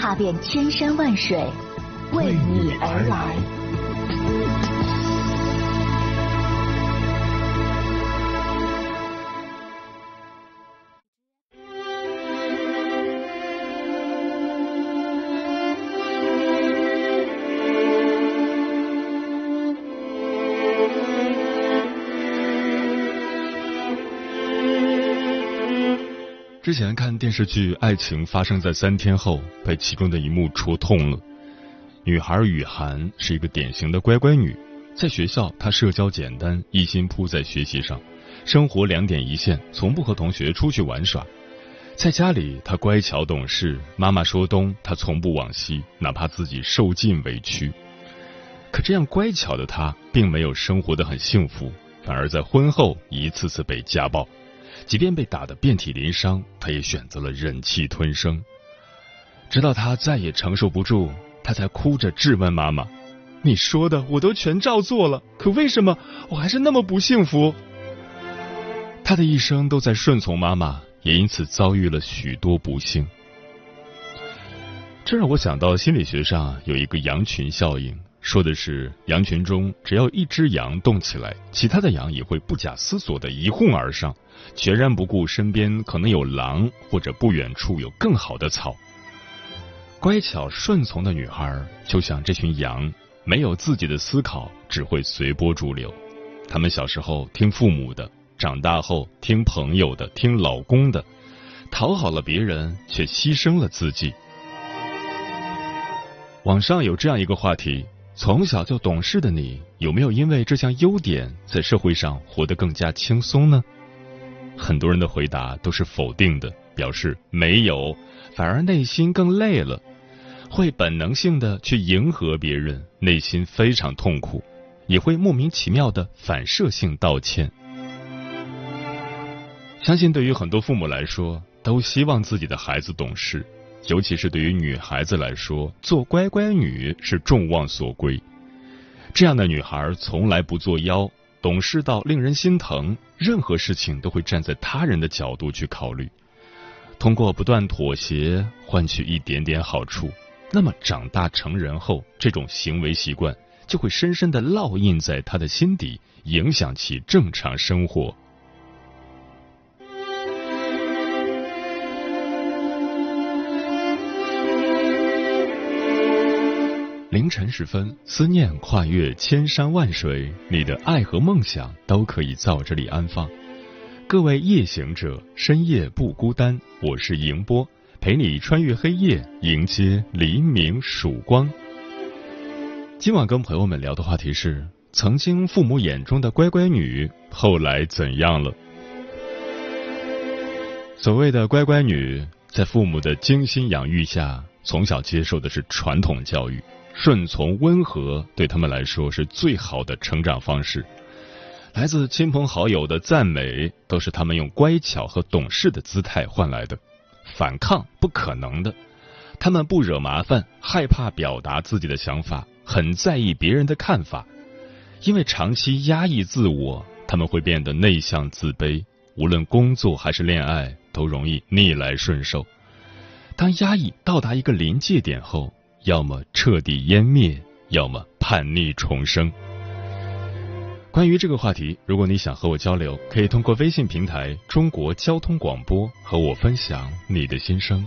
踏遍千山万水，为你而来。之前看电视剧《爱情发生在三天后》，被其中的一幕戳痛了。女孩雨涵是一个典型的乖乖女，在学校她社交简单，一心扑在学习上，生活两点一线，从不和同学出去玩耍。在家里，她乖巧懂事，妈妈说东，她从不往西，哪怕自己受尽委屈。可这样乖巧的她，并没有生活的很幸福，反而在婚后一次次被家暴。即便被打得遍体鳞伤，他也选择了忍气吞声。直到他再也承受不住，他才哭着质问妈妈：“你说的我都全照做了，可为什么我还是那么不幸福？”他的一生都在顺从妈妈，也因此遭遇了许多不幸。这让我想到心理学上有一个羊群效应。说的是羊群中，只要一只羊动起来，其他的羊也会不假思索的一哄而上，全然不顾身边可能有狼或者不远处有更好的草。乖巧顺从的女孩就像这群羊，没有自己的思考，只会随波逐流。她们小时候听父母的，长大后听朋友的，听老公的，讨好了别人，却牺牲了自己。网上有这样一个话题。从小就懂事的你，有没有因为这项优点在社会上活得更加轻松呢？很多人的回答都是否定的，表示没有，反而内心更累了，会本能性的去迎合别人，内心非常痛苦，也会莫名其妙的反射性道歉。相信对于很多父母来说，都希望自己的孩子懂事。尤其是对于女孩子来说，做乖乖女是众望所归。这样的女孩从来不作妖，懂事到令人心疼，任何事情都会站在他人的角度去考虑，通过不断妥协换取一点点好处。那么长大成人后，这种行为习惯就会深深的烙印在他的心底，影响其正常生活。凌晨时分，思念跨越千山万水，你的爱和梦想都可以在这里安放。各位夜行者，深夜不孤单，我是迎波，陪你穿越黑夜，迎接黎明曙光。今晚跟朋友们聊的话题是：曾经父母眼中的乖乖女，后来怎样了？所谓的乖乖女，在父母的精心养育下，从小接受的是传统教育。顺从温和对他们来说是最好的成长方式，来自亲朋好友的赞美都是他们用乖巧和懂事的姿态换来的。反抗不可能的，他们不惹麻烦，害怕表达自己的想法，很在意别人的看法。因为长期压抑自我，他们会变得内向自卑，无论工作还是恋爱都容易逆来顺受。当压抑到达一个临界点后。要么彻底湮灭，要么叛逆重生。关于这个话题，如果你想和我交流，可以通过微信平台“中国交通广播”和我分享你的心声。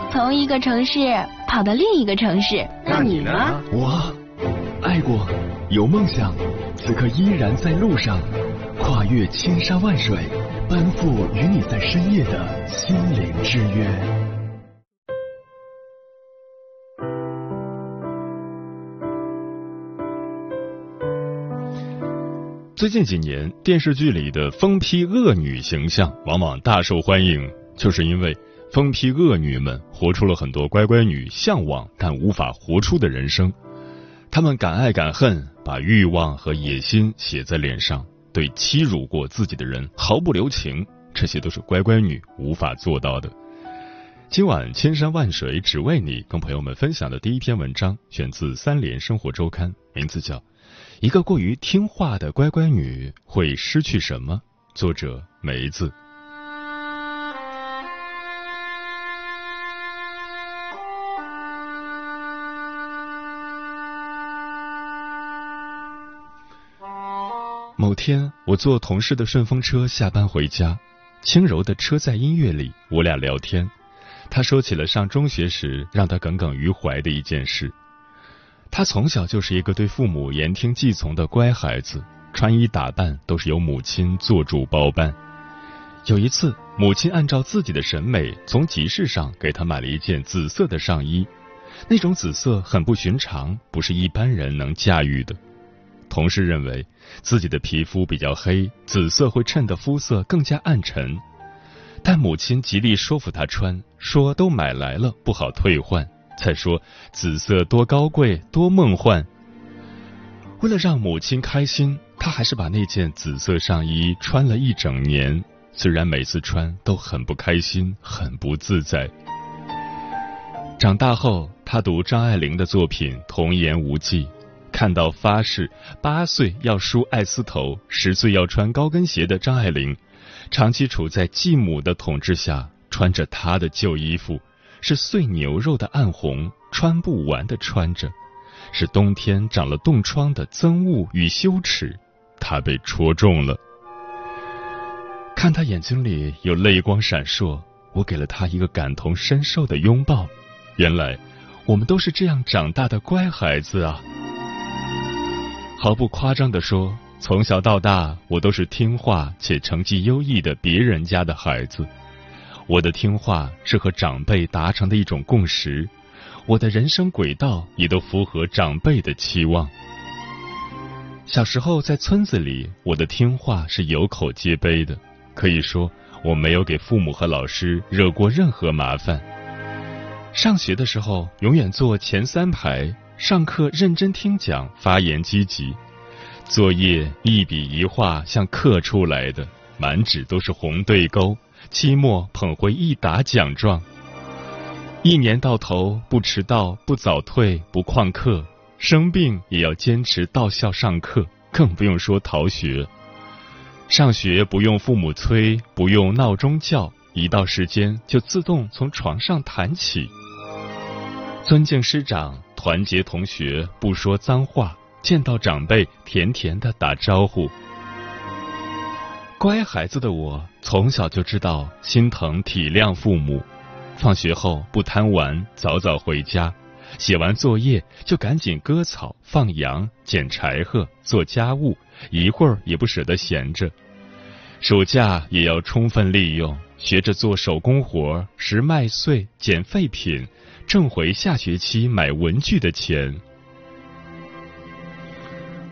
从一个城市跑到另一个城市。那你呢？我爱过，有梦想，此刻依然在路上，跨越千山万水，奔赴与你在深夜的心灵之约。最近几年，电视剧里的疯批恶女形象往往大受欢迎，就是因为疯批恶女们活出了很多乖乖女向往但无法活出的人生。她们敢爱敢恨，把欲望和野心写在脸上，对欺辱过自己的人毫不留情，这些都是乖乖女无法做到的。今晚千山万水只为你，跟朋友们分享的第一篇文章选自《三联生活周刊》，名字叫。一个过于听话的乖乖女会失去什么？作者梅子。某天，我坐同事的顺风车下班回家，轻柔的车载音乐里，我俩聊天。他说起了上中学时让他耿耿于怀的一件事。他从小就是一个对父母言听计从的乖孩子，穿衣打扮都是由母亲做主包办。有一次，母亲按照自己的审美，从集市上给他买了一件紫色的上衣，那种紫色很不寻常，不是一般人能驾驭的。同事认为自己的皮肤比较黑，紫色会衬得肤色更加暗沉，但母亲极力说服他穿，说都买来了，不好退换。再说紫色多高贵多梦幻。为了让母亲开心，他还是把那件紫色上衣穿了一整年。虽然每次穿都很不开心，很不自在。长大后，他读张爱玲的作品《童言无忌》，看到发誓八岁要梳爱丝头，十岁要穿高跟鞋的张爱玲，长期处在继母的统治下，穿着她的旧衣服。是碎牛肉的暗红，穿不完的穿着；是冬天长了冻疮的憎恶与羞耻，她被戳中了。看她眼睛里有泪光闪烁，我给了她一个感同身受的拥抱。原来，我们都是这样长大的乖孩子啊！毫不夸张的说，从小到大，我都是听话且成绩优异的别人家的孩子。我的听话是和长辈达成的一种共识，我的人生轨道也都符合长辈的期望。小时候在村子里，我的听话是有口皆碑的，可以说我没有给父母和老师惹过任何麻烦。上学的时候永远坐前三排，上课认真听讲，发言积极，作业一笔一画像刻出来的，满纸都是红对勾。期末捧回一沓奖状，一年到头不迟到、不早退、不旷课，生病也要坚持到校上课，更不用说逃学。上学不用父母催，不用闹钟叫，一到时间就自动从床上弹起。尊敬师长，团结同学，不说脏话，见到长辈甜甜的打招呼。乖孩子的我，从小就知道心疼体谅父母。放学后不贪玩，早早回家，写完作业就赶紧割草、放羊、捡柴禾、做家务，一会儿也不舍得闲着。暑假也要充分利用，学着做手工活，拾麦穗、捡废品，挣回下学期买文具的钱。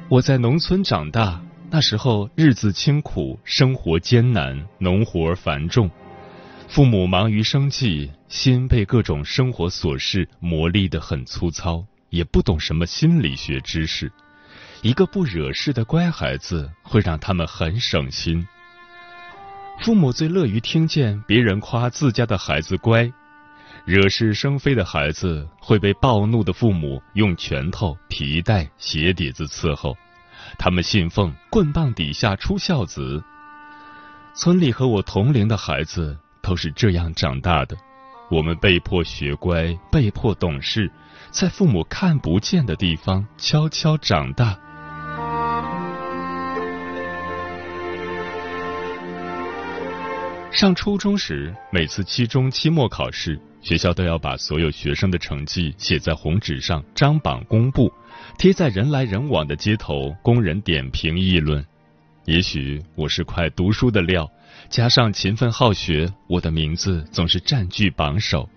我在农村长大。那时候日子清苦，生活艰难，农活繁重，父母忙于生计，心被各种生活琐事磨砺得很粗糙，也不懂什么心理学知识。一个不惹事的乖孩子会让他们很省心。父母最乐于听见别人夸自家的孩子乖，惹是生非的孩子会被暴怒的父母用拳头、皮带、鞋底子伺候。他们信奉“棍棒底下出孝子”。村里和我同龄的孩子都是这样长大的。我们被迫学乖，被迫懂事，在父母看不见的地方悄悄长大。上初中时，每次期中、期末考试，学校都要把所有学生的成绩写在红纸上，张榜公布，贴在人来人往的街头，供人点评议论。也许我是块读书的料。加上勤奋好学，我的名字总是占据榜首。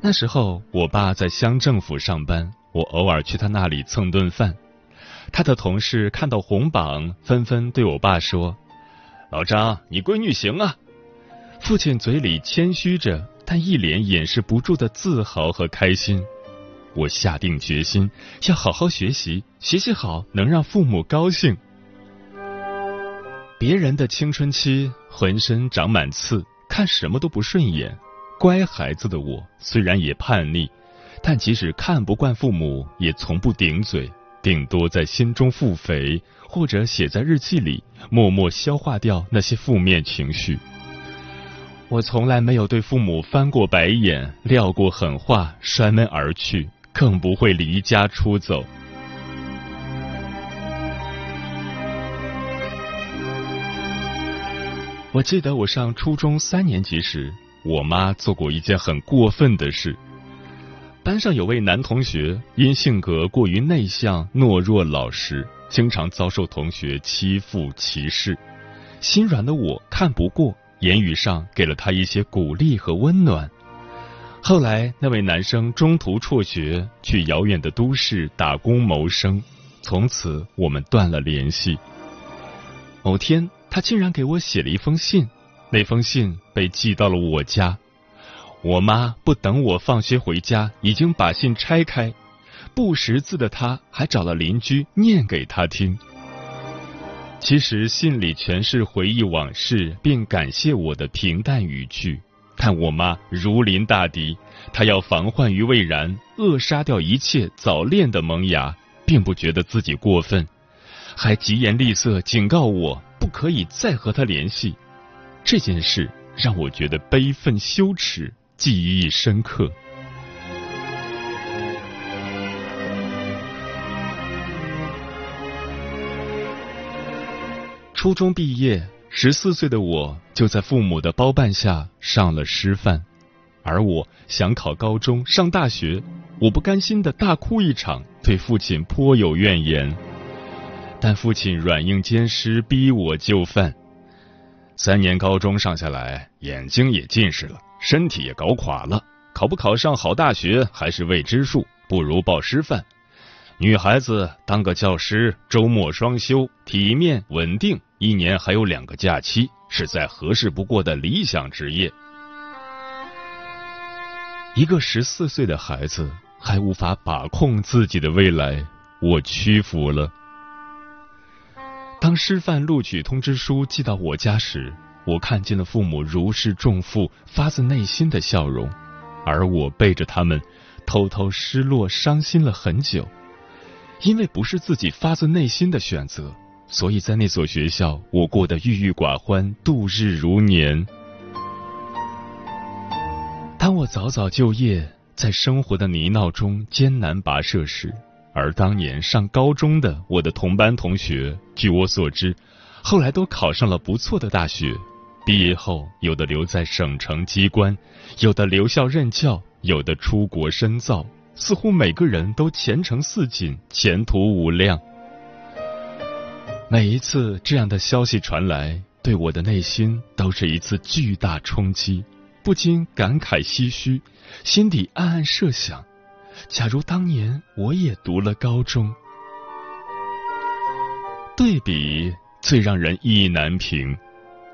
那时候，我爸在乡政府上班，我偶尔去他那里蹭顿饭。他的同事看到红榜，纷纷对我爸说：“老张，你闺女行啊。”父亲嘴里谦虚着，但一脸掩饰不住的自豪和开心。我下定决心要好好学习，学习好能让父母高兴。别人的青春期。浑身长满刺，看什么都不顺眼。乖孩子的我虽然也叛逆，但即使看不惯父母，也从不顶嘴，顶多在心中腹诽，或者写在日记里，默默消化掉那些负面情绪。我从来没有对父母翻过白眼，撂过狠话，摔门而去，更不会离家出走。我记得我上初中三年级时，我妈做过一件很过分的事。班上有位男同学因性格过于内向、懦弱、老实，经常遭受同学欺负、歧视。心软的我看不过，言语上给了他一些鼓励和温暖。后来那位男生中途辍学，去遥远的都市打工谋生，从此我们断了联系。某天。他竟然给我写了一封信，那封信被寄到了我家。我妈不等我放学回家，已经把信拆开，不识字的他还找了邻居念给他听。其实信里全是回忆往事并感谢我的平淡语句，但我妈如临大敌，她要防患于未然，扼杀掉一切早恋的萌芽，并不觉得自己过分，还疾言厉色警告我。不可以再和他联系，这件事让我觉得悲愤羞耻，记忆深刻。初中毕业，十四岁的我就在父母的包办下上了师范，而我想考高中、上大学，我不甘心的大哭一场，对父亲颇有怨言。但父亲软硬兼施，逼我就范。三年高中上下来，眼睛也近视了，身体也搞垮了。考不考上好大学还是未知数，不如报师范。女孩子当个教师，周末双休，体面稳定，一年还有两个假期，是再合适不过的理想职业。一个十四岁的孩子还无法把控自己的未来，我屈服了。当师范录取通知书寄到我家时，我看见了父母如释重负、发自内心的笑容，而我背着他们，偷偷失落、伤心了很久。因为不是自己发自内心的选择，所以在那所学校，我过得郁郁寡欢，度日如年。当我早早就业，在生活的泥淖中艰难跋涉时，而当年上高中的我的同班同学，据我所知，后来都考上了不错的大学。毕业后，有的留在省城机关，有的留校任教，有的出国深造，似乎每个人都前程似锦，前途无量。每一次这样的消息传来，对我的内心都是一次巨大冲击，不禁感慨唏嘘，心底暗暗设想。假如当年我也读了高中，对比最让人意难平。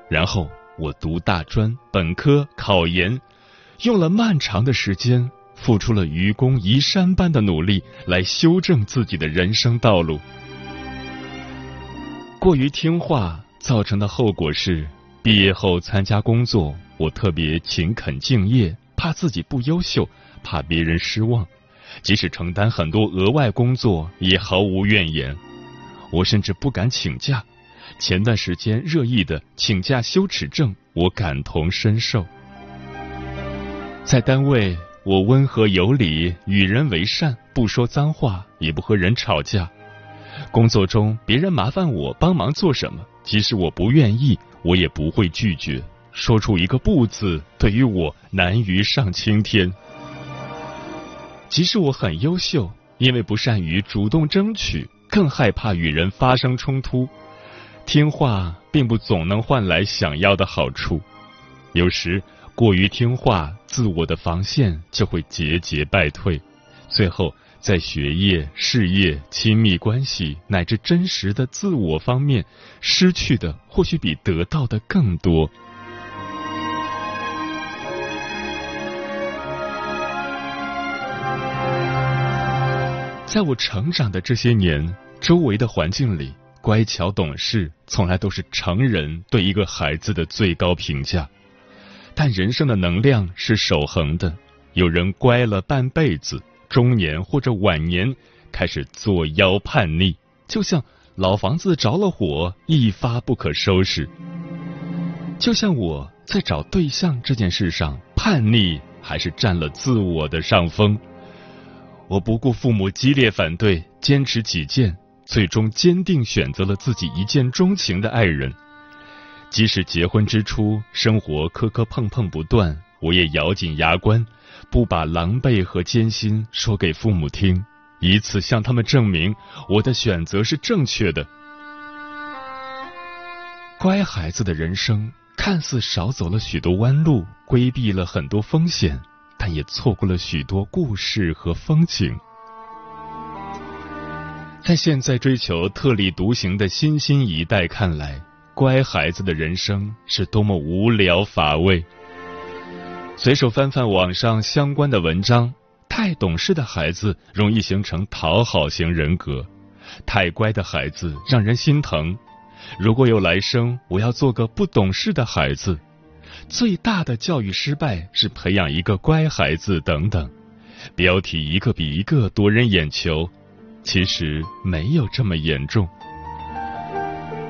然后我读大专、本科、考研，用了漫长的时间，付出了愚公移山般的努力来修正自己的人生道路。过于听话造成的后果是，毕业后参加工作，我特别勤恳敬业，怕自己不优秀，怕别人失望。即使承担很多额外工作，也毫无怨言。我甚至不敢请假。前段时间热议的请假羞耻症，我感同身受。在单位，我温和有礼，与人为善，不说脏话，也不和人吵架。工作中，别人麻烦我帮忙做什么，即使我不愿意，我也不会拒绝。说出一个不字，对于我难于上青天。即使我很优秀，因为不善于主动争取，更害怕与人发生冲突。听话并不总能换来想要的好处，有时过于听话，自我的防线就会节节败退，最后在学业、事业、亲密关系乃至真实的自我方面，失去的或许比得到的更多。在我成长的这些年，周围的环境里。乖巧懂事，从来都是成人对一个孩子的最高评价。但人生的能量是守恒的，有人乖了半辈子，中年或者晚年开始作妖叛逆，就像老房子着了火，一发不可收拾。就像我在找对象这件事上，叛逆还是占了自我的上风。我不顾父母激烈反对，坚持己见。最终坚定选择了自己一见钟情的爱人，即使结婚之初生活磕磕碰碰不断，我也咬紧牙关，不把狼狈和艰辛说给父母听，以此向他们证明我的选择是正确的。乖孩子的人生看似少走了许多弯路，规避了很多风险，但也错过了许多故事和风景。在现在追求特立独行的新兴一代看来，乖孩子的人生是多么无聊乏味。随手翻翻网上相关的文章，太懂事的孩子容易形成讨好型人格，太乖的孩子让人心疼。如果有来生，我要做个不懂事的孩子。最大的教育失败是培养一个乖孩子等等，标题一个比一个夺人眼球。其实没有这么严重。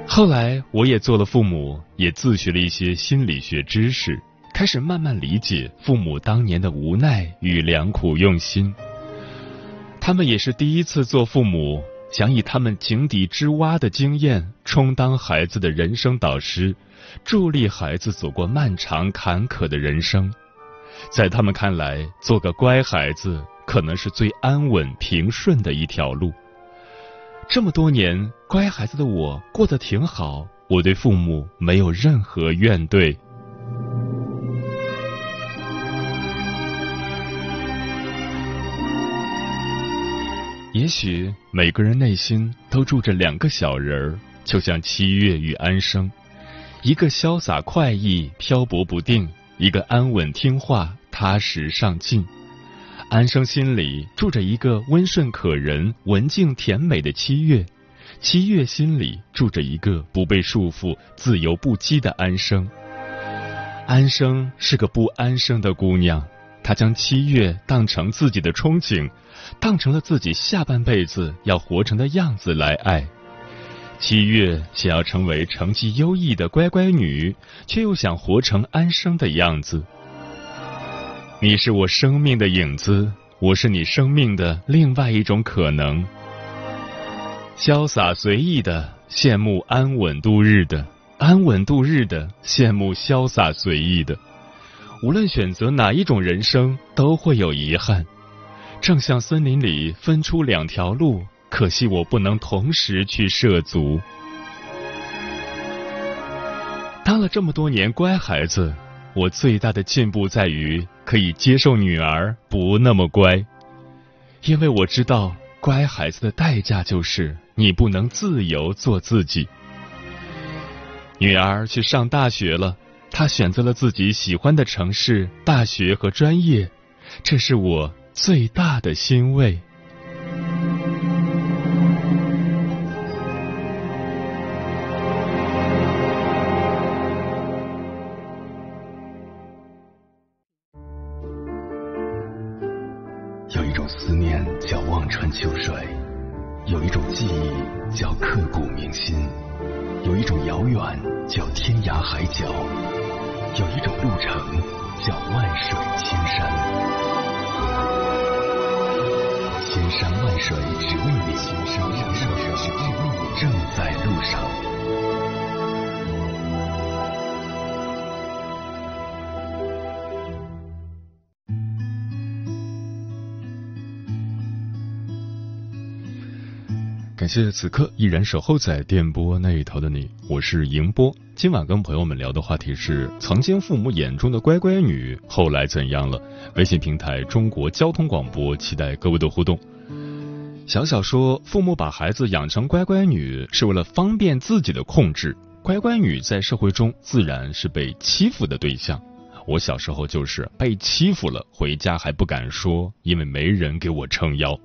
后来我也做了父母，也自学了一些心理学知识，开始慢慢理解父母当年的无奈与良苦用心。他们也是第一次做父母，想以他们井底之蛙的经验，充当孩子的人生导师，助力孩子走过漫长坎坷的人生。在他们看来，做个乖孩子。可能是最安稳平顺的一条路。这么多年，乖孩子的我过得挺好，我对父母没有任何怨怼。也许每个人内心都住着两个小人儿，就像七月与安生，一个潇洒快意、漂泊不定，一个安稳听话、踏实上进。安生心里住着一个温顺可人、文静甜美的七月，七月心里住着一个不被束缚、自由不羁的安生。安生是个不安生的姑娘，她将七月当成自己的憧憬，当成了自己下半辈子要活成的样子来爱。七月想要成为成绩优异的乖乖女，却又想活成安生的样子。你是我生命的影子，我是你生命的另外一种可能。潇洒随意的羡慕安稳度日的，安稳度日的羡慕潇洒随意的。无论选择哪一种人生，都会有遗憾。正像森林里分出两条路，可惜我不能同时去涉足。当了这么多年乖孩子。我最大的进步在于可以接受女儿不那么乖，因为我知道乖孩子的代价就是你不能自由做自己。女儿去上大学了，她选择了自己喜欢的城市、大学和专业，这是我最大的欣慰。一种遥远叫天涯海角，有一种路程叫万水千山。千山万水只为你，千山万水只为你，正在路上。感谢此刻依然守候在电波那一头的你，我是迎波。今晚跟朋友们聊的话题是：曾经父母眼中的乖乖女，后来怎样了？微信平台中国交通广播，期待各位的互动。小小说，父母把孩子养成乖乖女，是为了方便自己的控制。乖乖女在社会中自然是被欺负的对象。我小时候就是被欺负了，回家还不敢说，因为没人给我撑腰。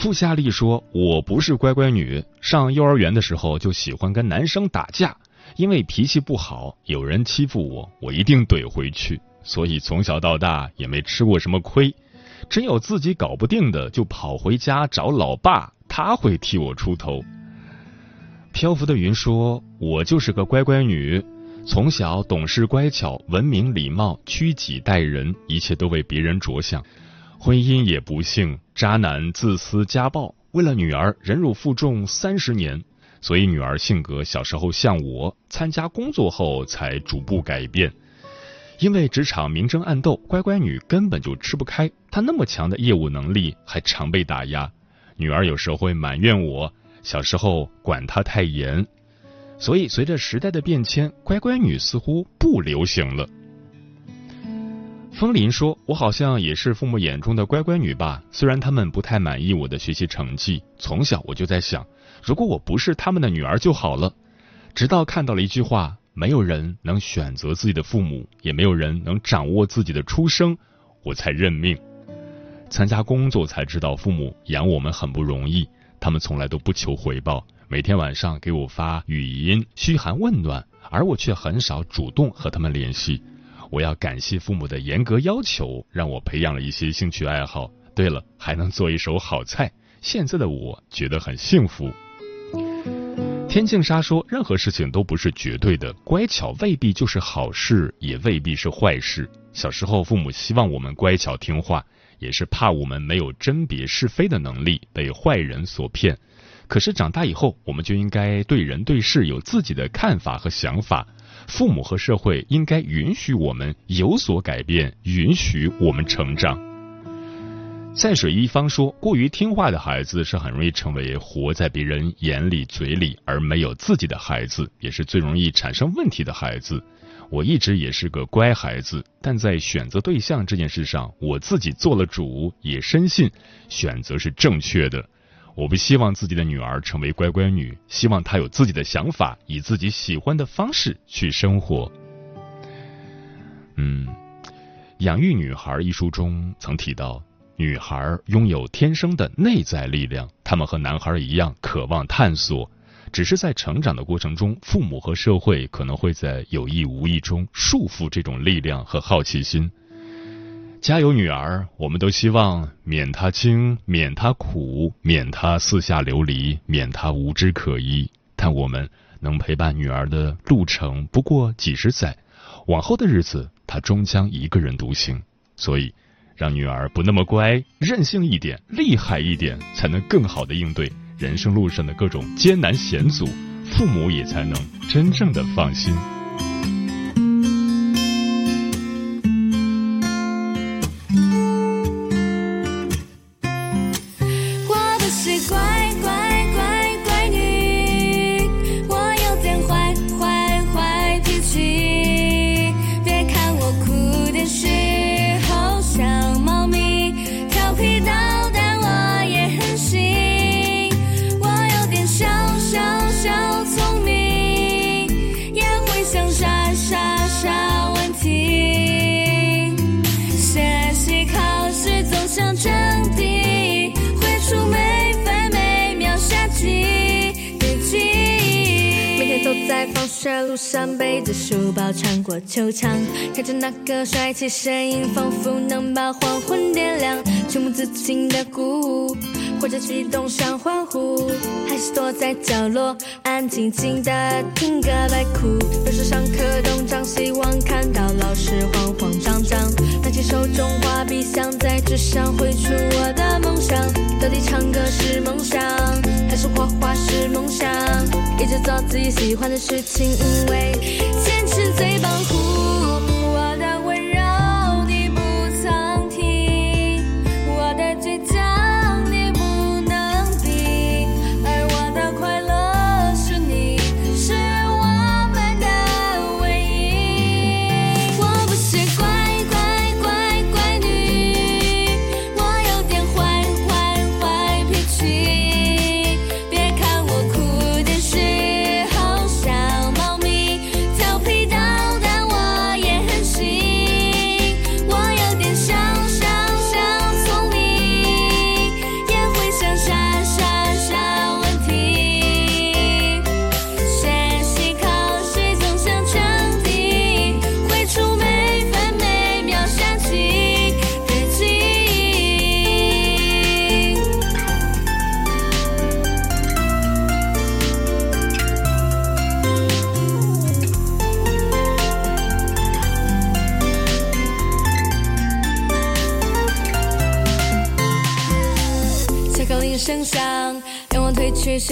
傅夏丽说：“我不是乖乖女，上幼儿园的时候就喜欢跟男生打架，因为脾气不好，有人欺负我，我一定怼回去，所以从小到大也没吃过什么亏。真有自己搞不定的，就跑回家找老爸，他会替我出头。”漂浮的云说：“我就是个乖乖女，从小懂事乖巧，文明礼貌，屈己待人，一切都为别人着想。”婚姻也不幸，渣男自私家暴，为了女儿忍辱负重三十年，所以女儿性格小时候像我，参加工作后才逐步改变。因为职场明争暗斗，乖乖女根本就吃不开，她那么强的业务能力还常被打压，女儿有时候会埋怨我小时候管她太严，所以随着时代的变迁，乖乖女似乎不流行了。风林说：“我好像也是父母眼中的乖乖女吧？虽然他们不太满意我的学习成绩，从小我就在想，如果我不是他们的女儿就好了。直到看到了一句话：没有人能选择自己的父母，也没有人能掌握自己的出生，我才认命。参加工作才知道，父母养我们很不容易，他们从来都不求回报，每天晚上给我发语音嘘寒问暖，而我却很少主动和他们联系。”我要感谢父母的严格要求，让我培养了一些兴趣爱好。对了，还能做一手好菜。现在的我觉得很幸福。天净沙说，任何事情都不是绝对的，乖巧未必就是好事，也未必是坏事。小时候，父母希望我们乖巧听话，也是怕我们没有甄别是非的能力，被坏人所骗。可是长大以后，我们就应该对人对事有自己的看法和想法。父母和社会应该允许我们有所改变，允许我们成长。在水一方说，过于听话的孩子是很容易成为活在别人眼里嘴里而没有自己的孩子，也是最容易产生问题的孩子。我一直也是个乖孩子，但在选择对象这件事上，我自己做了主，也深信选择是正确的。我不希望自己的女儿成为乖乖女，希望她有自己的想法，以自己喜欢的方式去生活。嗯，《养育女孩》一书中曾提到，女孩拥有天生的内在力量，她们和男孩一样渴望探索，只是在成长的过程中，父母和社会可能会在有意无意中束缚这种力量和好奇心。家有，女儿！我们都希望免她惊，免她苦，免她四下流离，免她无枝可依。但我们能陪伴女儿的路程不过几十载，往后的日子她终将一个人独行。所以，让女儿不那么乖，任性一点，厉害一点，才能更好的应对人生路上的各种艰难险阻，父母也才能真正的放心。路上背着书包穿过球场，看着那个帅气身影，仿佛能把黄昏点亮。情不自禁的鼓舞，或者激动想欢呼，还是躲在角落安静静的听歌来哭。有时上课东张西望，看到老师慌慌张张，拿起手中画笔，想在纸上绘出我的梦想。到底唱歌，是梦想？就做自己喜欢的事情，因为坚持最保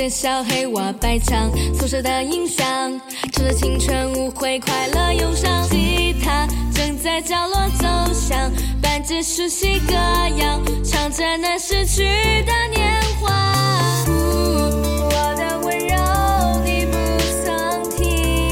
小。黑瓦白墙，宿舍的音响唱着青春无悔快乐忧伤，吉他正在角落奏响，伴着熟悉歌谣，唱着那逝去的年华。我的温柔你不曾听。